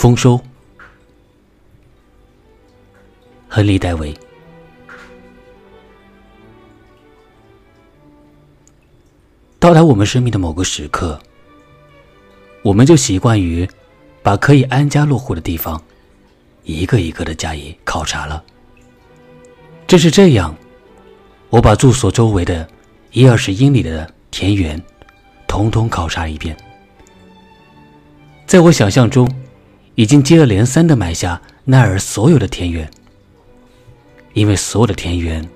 丰收。亨利·戴维。到达我们生命的某个时刻，我们就习惯于把可以安家落户的地方，一个一个的加以考察了。正是这样，我把住所周围的一二十英里的田园，统统考察一遍。在我想象中，已经接二连三的买下那儿所有的田园。因为所有的田园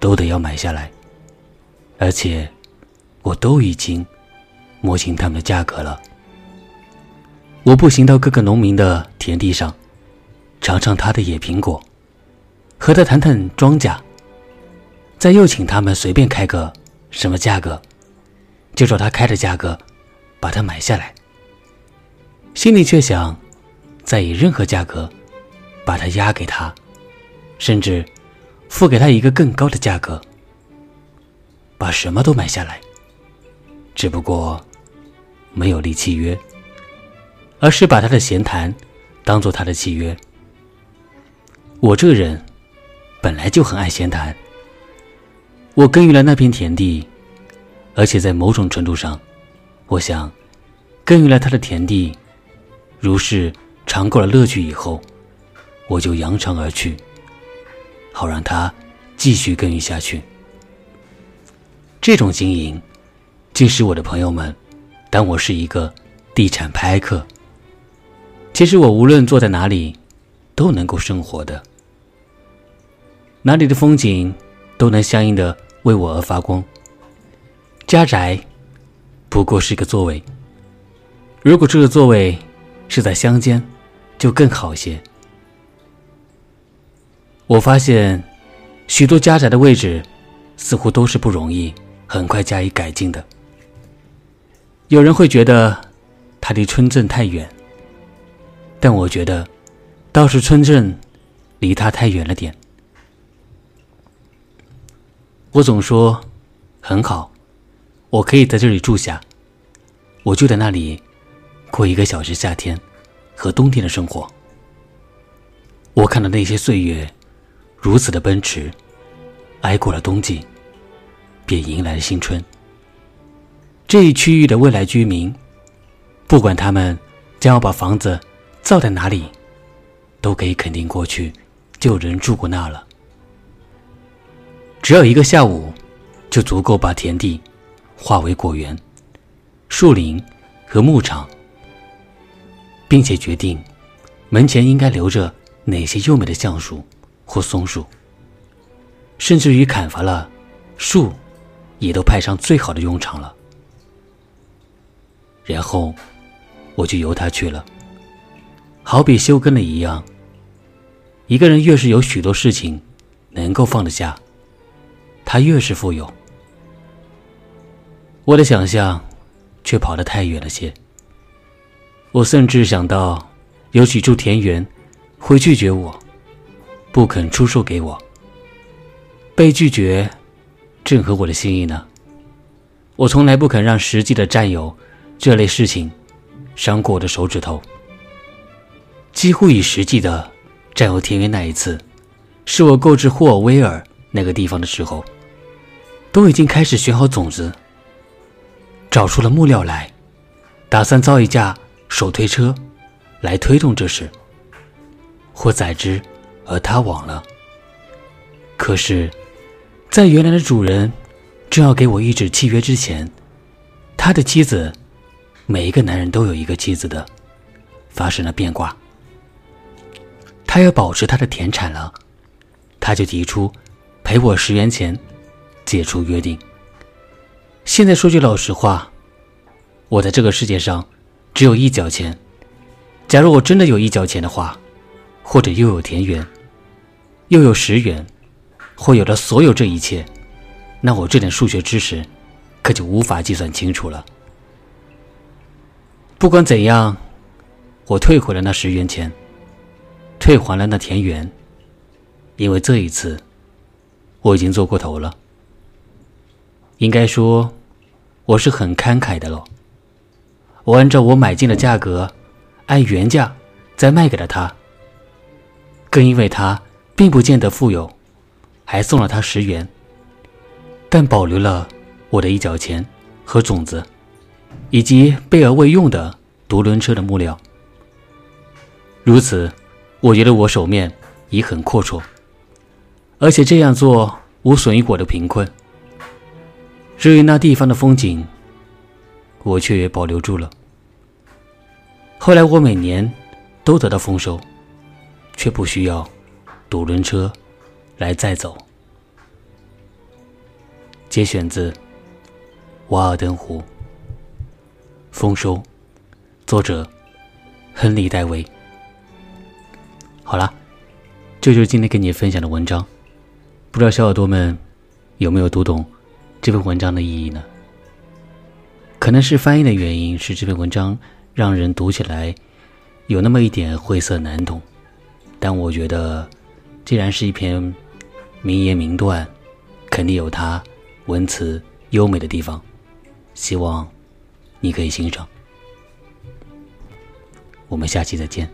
都得要买下来，而且我都已经摸清他们的价格了。我步行到各个农民的田地上，尝尝他的野苹果，和他谈谈庄稼，再又请他们随便开个什么价格，就照他开的价格把它买下来。心里却想，再以任何价格把它押给他。甚至付给他一个更高的价格，把什么都买下来。只不过没有立契约，而是把他的闲谈当做他的契约。我这人本来就很爱闲谈。我耕耘了那片田地，而且在某种程度上，我想耕耘了他的田地，如是尝够了乐趣以后，我就扬长而去。好让他继续耕耘下去。这种经营，竟使我的朋友们当我是一个地产拍客。其实我无论坐在哪里，都能够生活的，哪里的风景都能相应的为我而发光。家宅不过是个座位，如果这个座位是在乡间，就更好些。我发现，许多家宅的位置，似乎都是不容易很快加以改进的。有人会觉得它离村镇太远，但我觉得倒是村镇离它太远了点。我总说很好，我可以在这里住下，我就在那里过一个小时夏天和冬天的生活。我看到那些岁月。如此的奔驰，挨过了冬季，便迎来了新春。这一区域的未来居民，不管他们将要把房子造在哪里，都可以肯定过去就有人住过那了。只要一个下午，就足够把田地化为果园、树林和牧场，并且决定门前应该留着哪些优美的橡树。或松树，甚至于砍伐了树，也都派上最好的用场了。然后，我就由他去了。好比修根了一样。一个人越是有许多事情能够放得下，他越是富有。我的想象却跑得太远了些。我甚至想到，有几处田园会拒绝我。不肯出售给我，被拒绝，正合我的心意呢。我从来不肯让实际的占有这类事情伤过我的手指头。几乎以实际的占有田园那一次，是我购置霍尔威尔那个地方的时候，都已经开始选好种子，找出了木料来，打算造一架手推车来推动这事，或载之。而他往了。可是，在原来的主人正要给我一纸契约之前，他的妻子，每一个男人都有一个妻子的，发生了变卦。他要保持他的田产了，他就提出赔我十元钱，解除约定。现在说句老实话，我在这个世界上只有一角钱。假如我真的有一角钱的话。或者又有田园，又有十元，或有了所有这一切，那我这点数学知识可就无法计算清楚了。不管怎样，我退回了那十元钱，退还了那田园，因为这一次我已经做过头了。应该说，我是很慷慨的喽。我按照我买进的价格，按原价再卖给了他。更因为他并不见得富有，还送了他十元，但保留了我的一角钱和种子，以及备而未用的独轮车的木料。如此，我觉得我手面已很阔绰，而且这样做无损于我的贫困。至于那地方的风景，我却也保留住了。后来我每年都得到丰收，却不需要独轮车来载走。节选自《瓦尔登湖》，丰收，作者亨利·戴维。好了，这就是今天跟你分享的文章。不知道小耳朵们有没有读懂这篇文章的意义呢？可能是翻译的原因，是这篇文章让人读起来有那么一点晦涩难懂。但我觉得，既然是一篇名言名段，肯定有它文词优美的地方。希望你可以欣赏。我们下期再见。